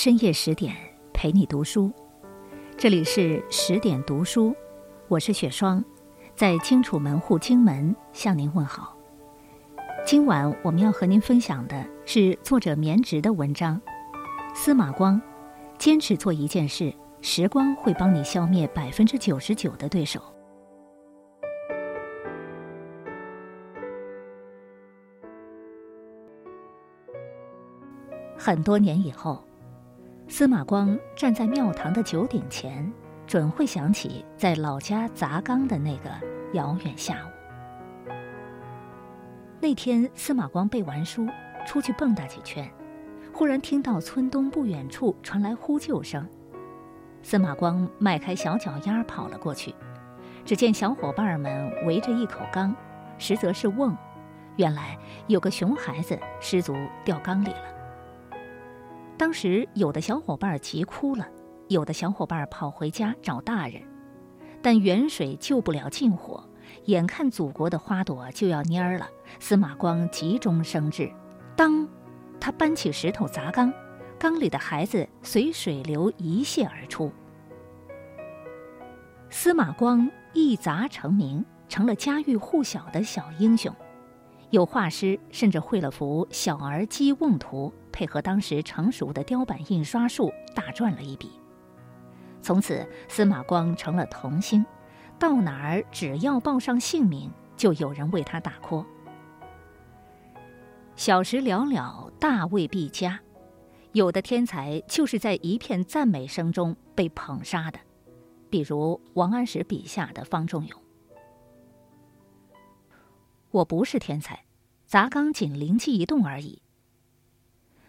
深夜十点陪你读书，这里是十点读书，我是雪霜，在荆楚门户荆门向您问好。今晚我们要和您分享的是作者棉直的文章，司马光，坚持做一件事，时光会帮你消灭百分之九十九的对手。很多年以后。司马光站在庙堂的九鼎前，准会想起在老家砸缸的那个遥远下午。那天，司马光背完书，出去蹦跶几圈，忽然听到村东不远处传来呼救声。司马光迈开小脚丫跑了过去，只见小伙伴们围着一口缸，实则是瓮，原来有个熊孩子失足掉缸里了。当时有的小伙伴急哭了，有的小伙伴跑回家找大人，但远水救不了近火，眼看祖国的花朵就要蔫儿了，司马光急中生智，当，他搬起石头砸缸，缸里的孩子随水流一泻而出。司马光一砸成名，成了家喻户晓的小英雄。有画师甚至绘了幅《小儿击瓮图》，配合当时成熟的雕版印刷术，大赚了一笔。从此，司马光成了童星，到哪儿只要报上姓名，就有人为他打 call。小时了了，大未必佳，有的天才就是在一片赞美声中被捧杀的，比如王安石笔下的方仲永。我不是天才，砸缸仅灵机一动而已。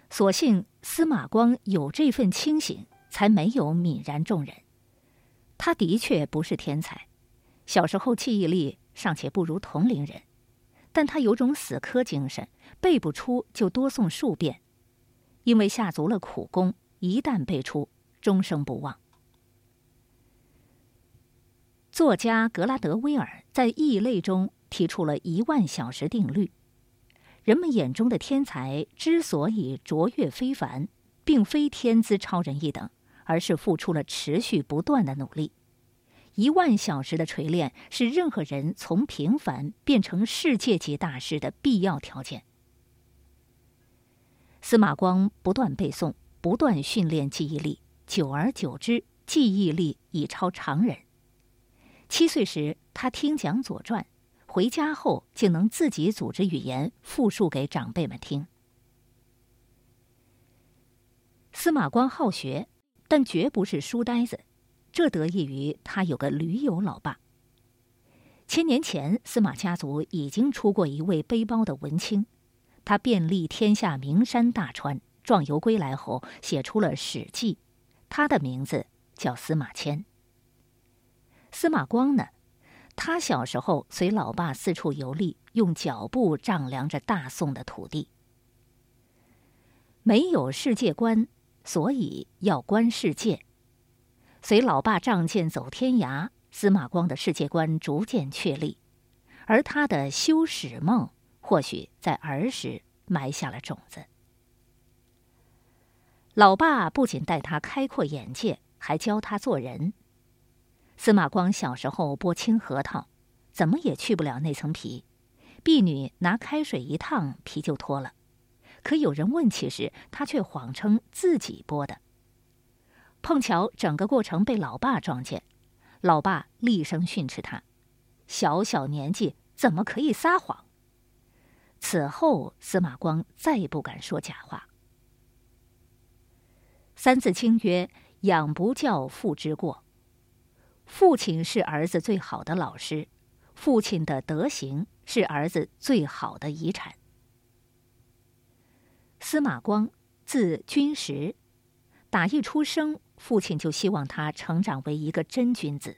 所幸司马光有这份清醒，才没有泯然众人。他的确不是天才，小时候记忆力尚且不如同龄人，但他有种死磕精神，背不出就多诵数遍，因为下足了苦功，一旦背出，终生不忘。作家格拉德威尔在《异类》中。提出了一万小时定律。人们眼中的天才之所以卓越非凡，并非天资超人一等，而是付出了持续不断的努力。一万小时的锤炼是任何人从平凡变成世界级大师的必要条件。司马光不断背诵，不断训练记忆力，久而久之，记忆力已超常人。七岁时，他听讲《左传》。回家后竟能自己组织语言复述给长辈们听。司马光好学，但绝不是书呆子，这得益于他有个驴友老爸。千年前，司马家族已经出过一位背包的文青，他遍历天下名山大川，壮游归来后写出了《史记》，他的名字叫司马迁。司马光呢？他小时候随老爸四处游历，用脚步丈量着大宋的土地。没有世界观，所以要观世界。随老爸仗剑走天涯，司马光的世界观逐渐确立，而他的修史梦或许在儿时埋下了种子。老爸不仅带他开阔眼界，还教他做人。司马光小时候剥青核桃，怎么也去不了那层皮，婢女拿开水一烫，皮就脱了。可有人问起时，他却谎称自己剥的。碰巧整个过程被老爸撞见，老爸厉声训斥他：“小小年纪怎么可以撒谎？”此后，司马光再也不敢说假话。《三字经》曰：“养不教，父之过。”父亲是儿子最好的老师，父亲的德行是儿子最好的遗产。司马光，字君实，打一出生，父亲就希望他成长为一个真君子。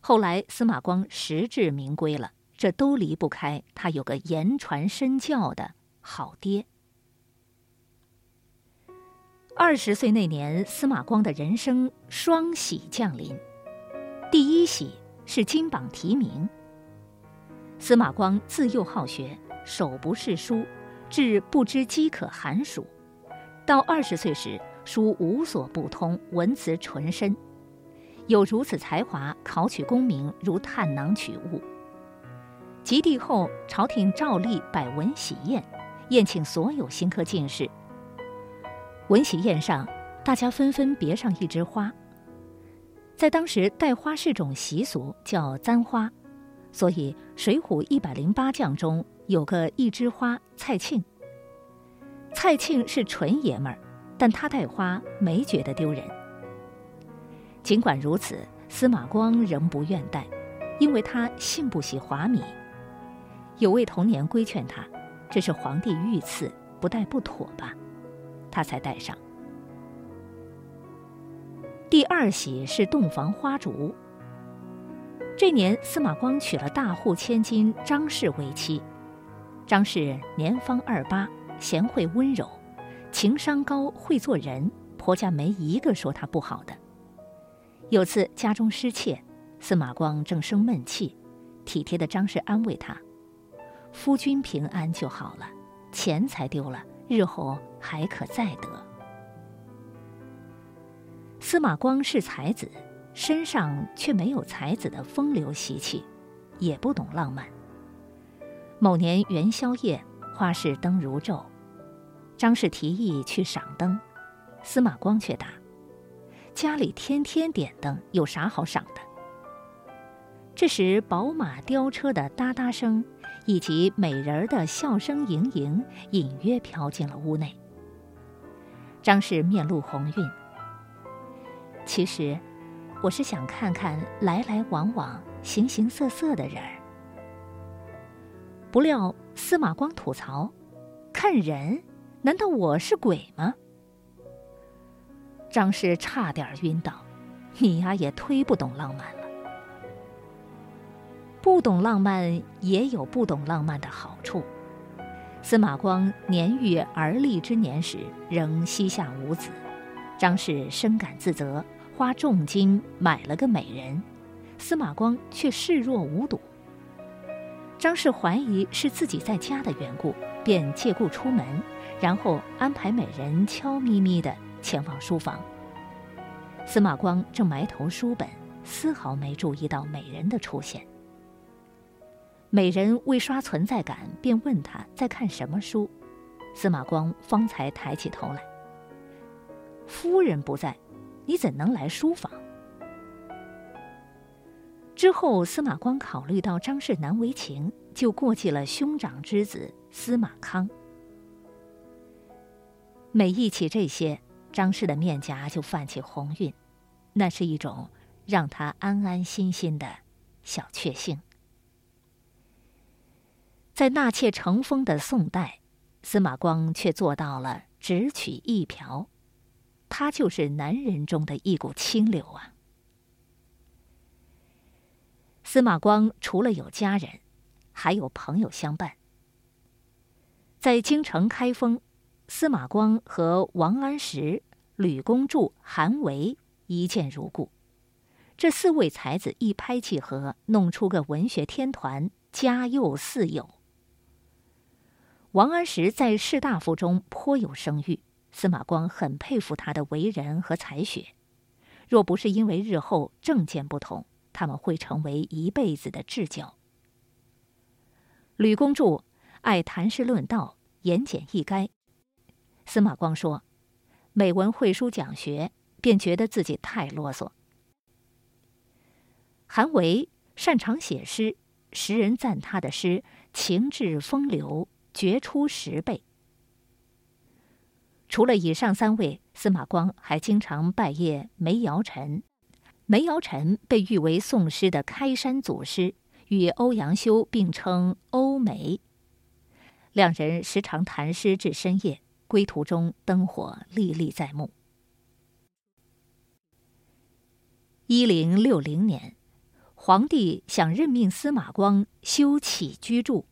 后来司马光实至名归了，这都离不开他有个言传身教的好爹。二十岁那年，司马光的人生双喜降临。第一喜是金榜题名。司马光自幼好学，手不释书，至不知饥渴寒暑。到二十岁时，书无所不通，文辞纯深，有如此才华，考取功名如探囊取物。及第后，朝廷照例摆文喜宴，宴请所有新科进士。文喜宴上，大家纷纷别上一枝花。在当时，戴花是种习俗，叫簪花，所以《水浒》一百零八将中有个一枝花蔡庆。蔡庆是纯爷们儿，但他戴花没觉得丢人。尽管如此，司马光仍不愿戴，因为他信不喜华米。有位童年规劝他：“这是皇帝御赐，不戴不妥吧？”他才戴上。第二喜是洞房花烛。这年，司马光娶了大户千金张氏为妻。张氏年方二八，贤惠温柔，情商高，会做人，婆家没一个说她不好的。有次家中失窃，司马光正生闷气，体贴的张氏安慰他：“夫君平安就好了，钱财丢了，日后还可再得。”司马光是才子，身上却没有才子的风流习气，也不懂浪漫。某年元宵夜，花市灯如昼，张氏提议去赏灯，司马光却答：“家里天天点灯，有啥好赏的？”这时，宝马雕车的哒哒声，以及美人儿的笑声盈盈，隐约飘进了屋内。张氏面露红晕。其实，我是想看看来来往往、形形色色的人儿。不料司马光吐槽：“看人，难道我是鬼吗？”张氏差点晕倒：“你呀，也忒不懂浪漫了。不懂浪漫也有不懂浪漫的好处。”司马光年逾而立之年时，仍膝下无子，张氏深感自责。花重金买了个美人，司马光却视若无睹。张氏怀疑是自己在家的缘故，便借故出门，然后安排美人悄咪咪地前往书房。司马光正埋头书本，丝毫没注意到美人的出现。美人为刷存在感，便问他在看什么书，司马光方才抬起头来。夫人不在。你怎能来书房？之后，司马光考虑到张氏难为情，就过继了兄长之子司马康。每忆起这些，张氏的面颊就泛起红晕，那是一种让他安安心心的小确幸。在纳妾成风的宋代，司马光却做到了只娶一瓢。他就是男人中的一股清流啊！司马光除了有家人，还有朋友相伴。在京城开封，司马光和王安石、吕公著、韩维一见如故。这四位才子一拍即合，弄出个文学天团，家佑四友。王安石在士大夫中颇有声誉。司马光很佩服他的为人和才学，若不是因为日后政见不同，他们会成为一辈子的至交。吕公著爱谈诗论道，言简意赅。司马光说：“每闻会书讲学，便觉得自己太啰嗦。”韩维擅长写诗，时人赞他的诗情致风流，绝出十倍。除了以上三位，司马光还经常拜谒梅尧臣。梅尧臣被誉为宋诗的开山祖师，与欧阳修并称“欧梅”。两人时常谈诗至深夜，归途中灯火历历在目。一零六零年，皇帝想任命司马光修起居住。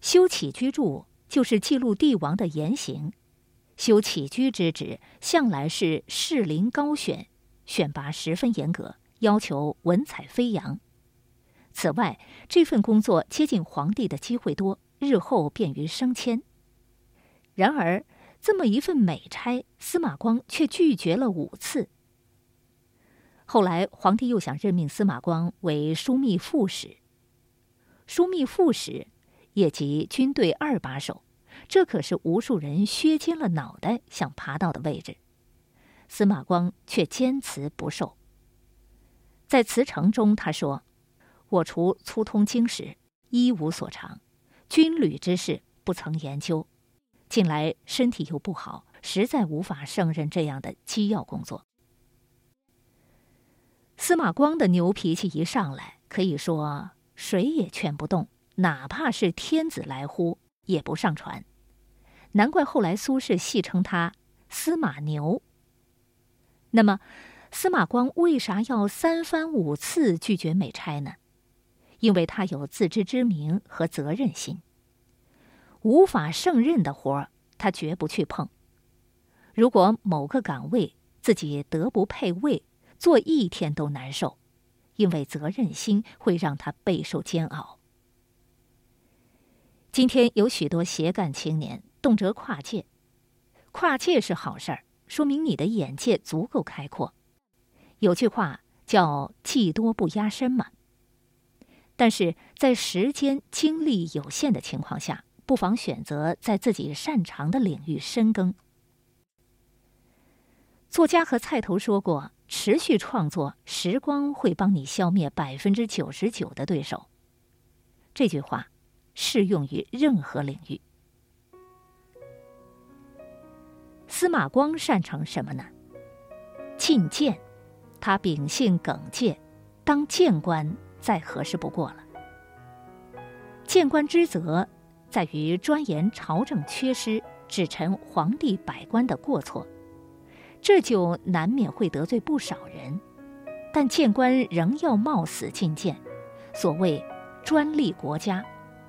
修起居住。就是记录帝王的言行，修起居之职向来是士林高选，选拔十分严格，要求文采飞扬。此外，这份工作接近皇帝的机会多，日后便于升迁。然而，这么一份美差，司马光却拒绝了五次。后来，皇帝又想任命司马光为枢密副使。枢密副使，也即军队二把手，这可是无数人削尖了脑袋想爬到的位置。司马光却坚持不受。在辞呈中，他说：“我除粗通经史，一无所长，军旅之事不曾研究。近来身体又不好，实在无法胜任这样的机要工作。”司马光的牛脾气一上来，可以说谁也劝不动，哪怕是天子来呼，也不上船。难怪后来苏轼戏称他“司马牛”。那么，司马光为啥要三番五次拒绝美差呢？因为他有自知之明和责任心。无法胜任的活儿，他绝不去碰。如果某个岗位自己德不配位，做一天都难受，因为责任心会让他备受煎熬。今天有许多斜干青年动辄跨界，跨界是好事儿，说明你的眼界足够开阔。有句话叫“技多不压身”嘛。但是在时间精力有限的情况下，不妨选择在自己擅长的领域深耕。作家和菜头说过。持续创作，时光会帮你消灭百分之九十九的对手。这句话适用于任何领域。司马光擅长什么呢？进谏，他秉性耿介，当谏官再合适不过了。谏官之责在于钻研朝政缺失，指陈皇帝百官的过错。这就难免会得罪不少人，但谏官仍要冒死进谏，所谓专利国家，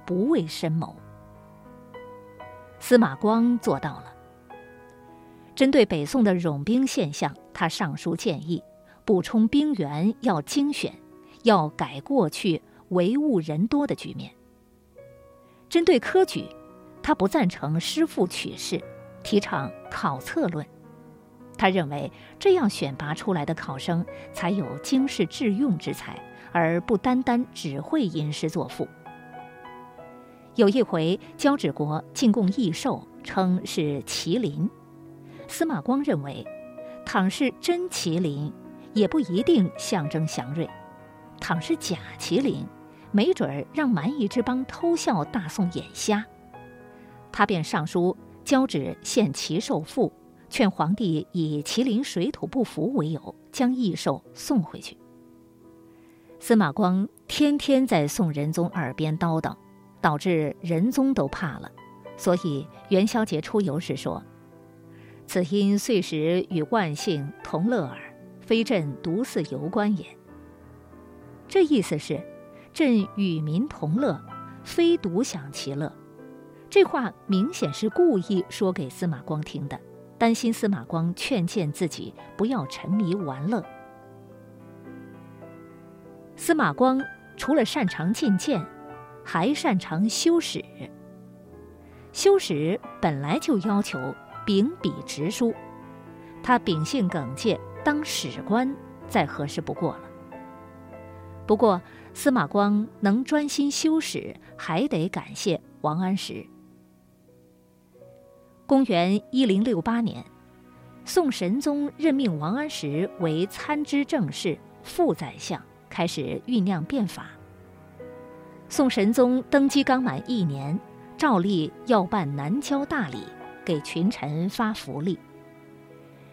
不为深谋。司马光做到了。针对北宋的冗兵现象，他上书建议，补充兵员要精选，要改过去唯物人多的局面。针对科举，他不赞成师傅取士，提倡考策论。他认为这样选拔出来的考生才有经世致用之才，而不单单只会吟诗作赋。有一回，交趾国进贡异兽，称是麒麟。司马光认为，倘是真麒麟，也不一定象征祥瑞；倘是假麒麟，没准儿让蛮夷之邦偷笑大宋眼瞎。他便上书交趾献奇兽赋。劝皇帝以麒麟水土不服为由，将异兽送回去。司马光天天在宋仁宗耳边叨叨，导致仁宗都怕了。所以元宵节出游时说：“此因岁时与万姓同乐耳，非朕独似游观也。”这意思是，朕与民同乐，非独享其乐。这话明显是故意说给司马光听的。担心司马光劝谏自己不要沉迷玩乐。司马光除了擅长进谏，还擅长修史。修史本来就要求秉笔直书，他秉性耿介，当史官再合适不过了。不过，司马光能专心修史，还得感谢王安石。公元一零六八年，宋神宗任命王安石为参知政事、副宰相，开始酝酿变法。宋神宗登基刚满一年，照例要办南郊大礼，给群臣发福利。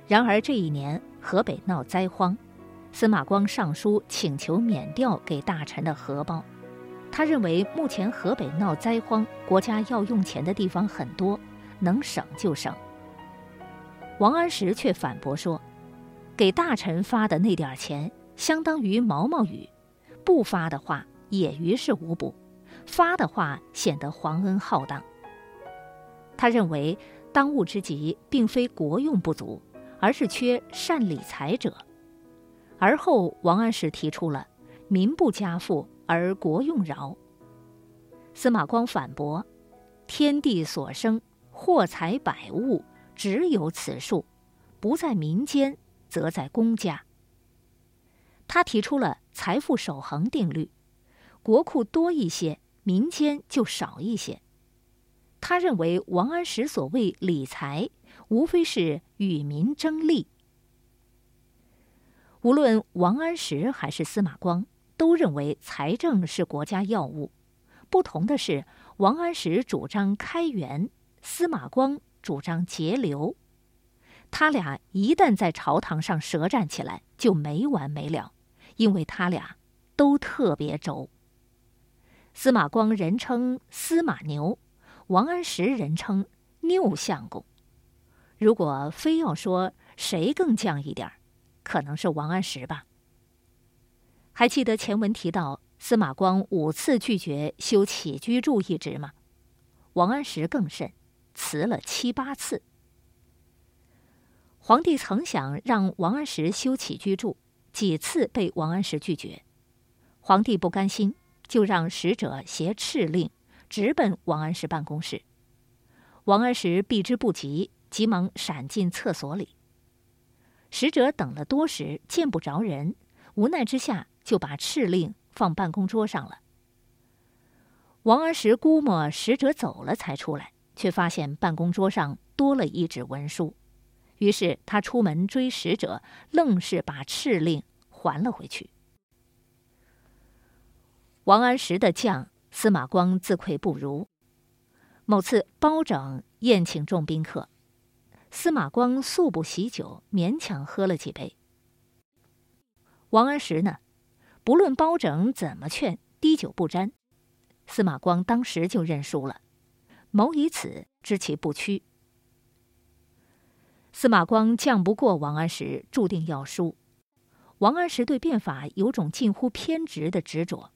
然而这一年河北闹灾荒，司马光上书请求免掉给大臣的荷包。他认为目前河北闹灾荒，国家要用钱的地方很多。能省就省。王安石却反驳说：“给大臣发的那点钱，相当于毛毛雨；不发的话，也于事无补；发的话，显得皇恩浩荡。”他认为，当务之急并非国用不足，而是缺善理财者。而后，王安石提出了“民不加赋而国用饶”。司马光反驳：“天地所生。”货财百物，只有此数，不在民间，则在公家。他提出了财富守恒定律，国库多一些，民间就少一些。他认为王安石所谓理财，无非是与民争利。无论王安石还是司马光，都认为财政是国家要务。不同的是，王安石主张开源，司马光主张节流。他俩一旦在朝堂上舌战起来，就没完没了，因为他俩都特别轴。司马光人称司马牛，王安石人称拗相公。如果非要说谁更犟一点儿，可能是王安石吧。还记得前文提到司马光五次拒绝修起居注一职吗？王安石更甚，辞了七八次。皇帝曾想让王安石修起居注，几次被王安石拒绝。皇帝不甘心，就让使者携敕令直奔王安石办公室。王安石避之不及，急忙闪进厕所里。使者等了多时，见不着人，无奈之下就把敕令放办公桌上了。王安石估摸使者走了才出来，却发现办公桌上多了一纸文书，于是他出门追使者，愣是把敕令还了回去。王安石的将司马光自愧不如。某次包拯宴请众宾客。司马光素不喜酒，勉强喝了几杯。王安石呢，不论包拯怎么劝，滴酒不沾。司马光当时就认输了，谋以此知其不屈。司马光将不过王安石，注定要输。王安石对变法有种近乎偏执的执着。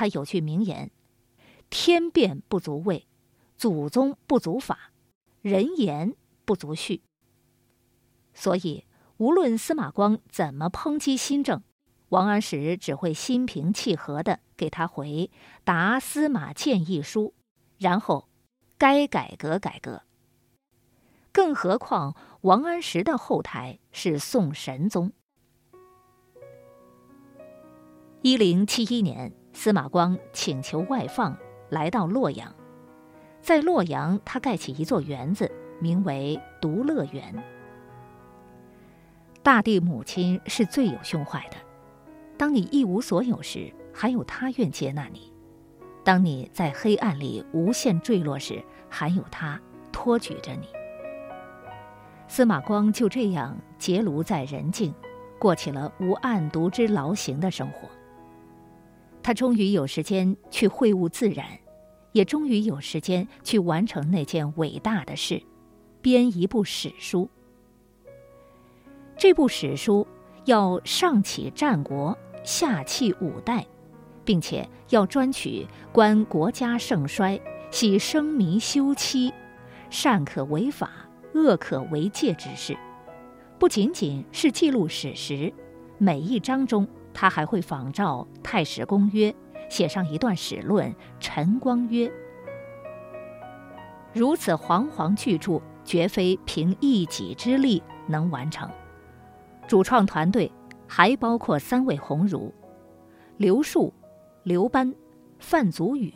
他有句名言：“天变不足畏，祖宗不足法，人言。”不足序，所以无论司马光怎么抨击新政，王安石只会心平气和的给他回答司马建议书，然后该改革改革。更何况王安石的后台是宋神宗。一零七一年，司马光请求外放，来到洛阳，在洛阳他盖起一座园子。名为独乐园。大地母亲是最有胸怀的。当你一无所有时，还有她愿接纳你；当你在黑暗里无限坠落时，还有她托举着你。司马光就这样结庐在人境，过起了无案牍之劳形的生活。他终于有时间去会悟自然，也终于有时间去完成那件伟大的事。编一部史书，这部史书要上启战国，下契五代，并且要专取观国家盛衰、喜生民休戚、善可为法、恶可为戒之事。不仅仅是记录史实，每一章中，他还会仿照《太史公约》写上一段史论《陈光约》。如此煌煌巨著。绝非凭一己之力能完成。主创团队还包括三位鸿儒：刘树、刘班、范祖禹，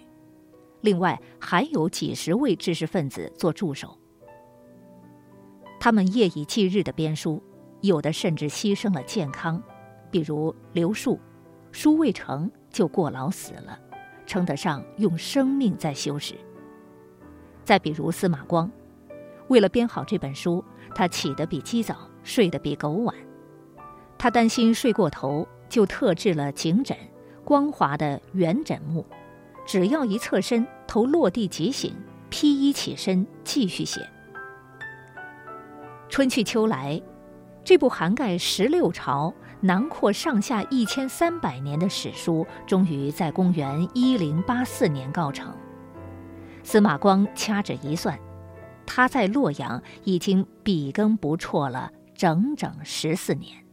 另外还有几十位知识分子做助手。他们夜以继日的编书，有的甚至牺牲了健康，比如刘树，书未成就过劳死了，称得上用生命在修史。再比如司马光。为了编好这本书，他起得比鸡早，睡得比狗晚。他担心睡过头，就特制了颈枕，光滑的圆枕木，只要一侧身，头落地即醒，披衣起身继续写。春去秋来，这部涵盖十六朝、囊括上下一千三百年的史书，终于在公元一零八四年告成。司马光掐指一算。他在洛阳已经笔耕不辍了整整十四年。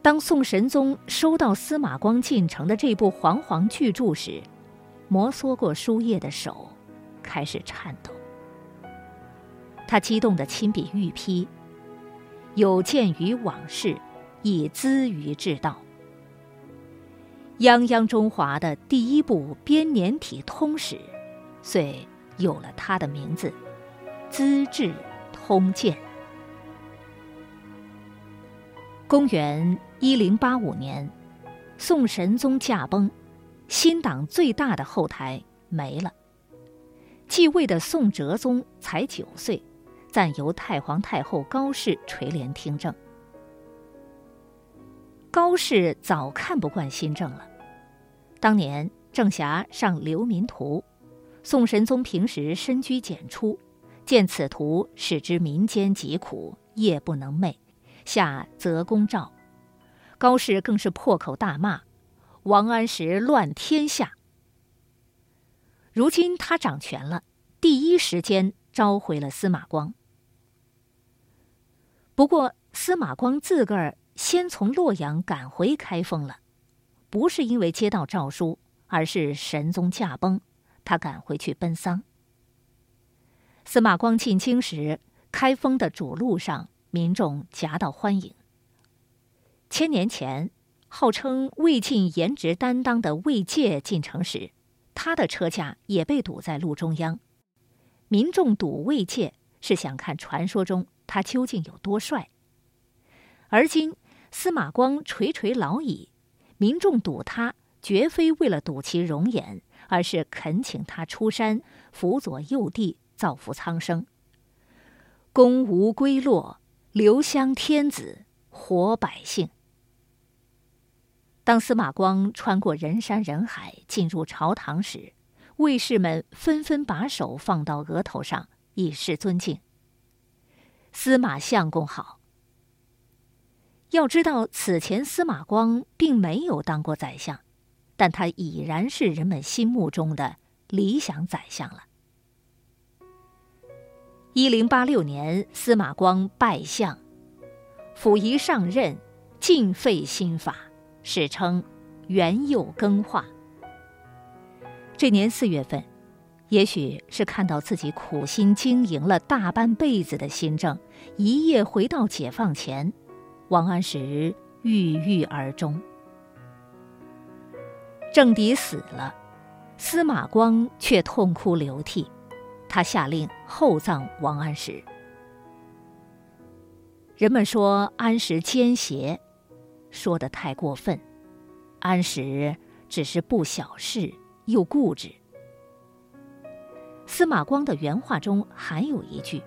当宋神宗收到司马光进呈的这部煌煌巨著时，摩挲过书页的手开始颤抖。他激动地亲笔御批：“有鉴于往事，以资于治道。”泱泱中华的第一部编年体通史，遂有了他的名字《资治通鉴》。公元一零八五年，宋神宗驾崩，新党最大的后台没了。继位的宋哲宗才九岁，暂由太皇太后高氏垂帘听政。高氏早看不惯新政了。当年郑侠上流民图，宋神宗平时深居简出，见此图，使之民间疾苦，夜不能寐，下择公诏。高氏更是破口大骂：“王安石乱天下。”如今他掌权了，第一时间召回了司马光。不过司马光自个儿先从洛阳赶回开封了。不是因为接到诏书，而是神宗驾崩，他赶回去奔丧。司马光进京时，开封的主路上民众夹道欢迎。千年前，号称魏晋颜值担当的魏介进城时，他的车驾也被堵在路中央。民众堵魏介，是想看传说中他究竟有多帅。而今司马光垂垂老矣。民众堵他，绝非为了堵其容颜，而是恳请他出山辅佐幼帝，造福苍生。功无归落，留香天子，活百姓。当司马光穿过人山人海进入朝堂时，卫士们纷纷把手放到额头上，以示尊敬。司马相公好。要知道，此前司马光并没有当过宰相，但他已然是人们心目中的理想宰相了。一零八六年，司马光拜相，溥仪上任，尽废新法，史称“元佑更化”。这年四月份，也许是看到自己苦心经营了大半辈子的新政，一夜回到解放前。王安石郁郁而终，政敌死了，司马光却痛哭流涕。他下令厚葬王安石。人们说安石奸邪，说的太过分。安石只是不小事，又固执。司马光的原话中还有一句：“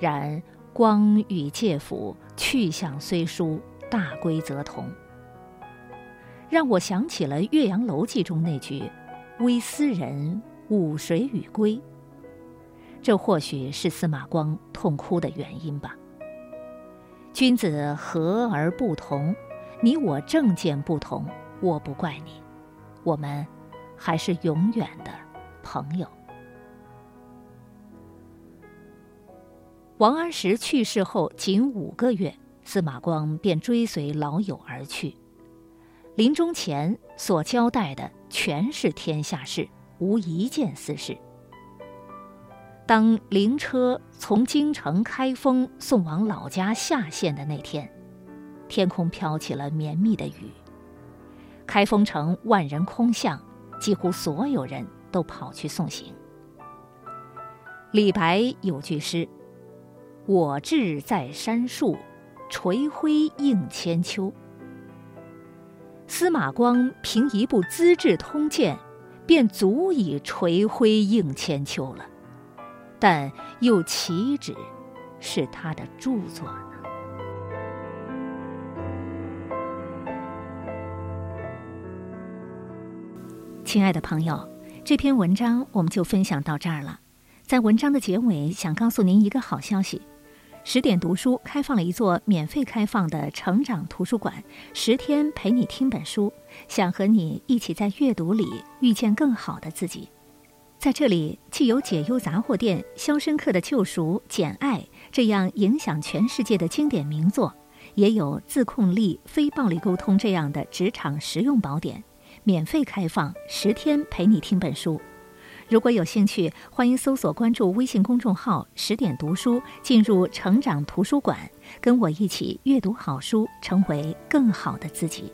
然。”光与介甫去向虽殊，大归则同。让我想起了《岳阳楼记》中那句“微斯人，吾谁与归”。这或许是司马光痛哭的原因吧。君子和而不同，你我政见不同，我不怪你，我们还是永远的朋友。王安石去世后仅五个月，司马光便追随老友而去。临终前所交代的全是天下事，无一件私事。当灵车从京城开封送往老家下县的那天，天空飘起了绵密的雨。开封城万人空巷，几乎所有人都跑去送行。李白有句诗。我志在山树，垂辉映千秋。司马光凭一部《资治通鉴》，便足以垂辉映千秋了，但又岂止是他的著作呢？亲爱的朋友，这篇文章我们就分享到这儿了。在文章的结尾，想告诉您一个好消息。十点读书开放了一座免费开放的成长图书馆，十天陪你听本书，想和你一起在阅读里遇见更好的自己。在这里，既有解忧杂货店、肖申克的救赎、简爱这样影响全世界的经典名作，也有自控力、非暴力沟通这样的职场实用宝典，免费开放十天陪你听本书。如果有兴趣，欢迎搜索关注微信公众号“十点读书”，进入成长图书馆，跟我一起阅读好书，成为更好的自己。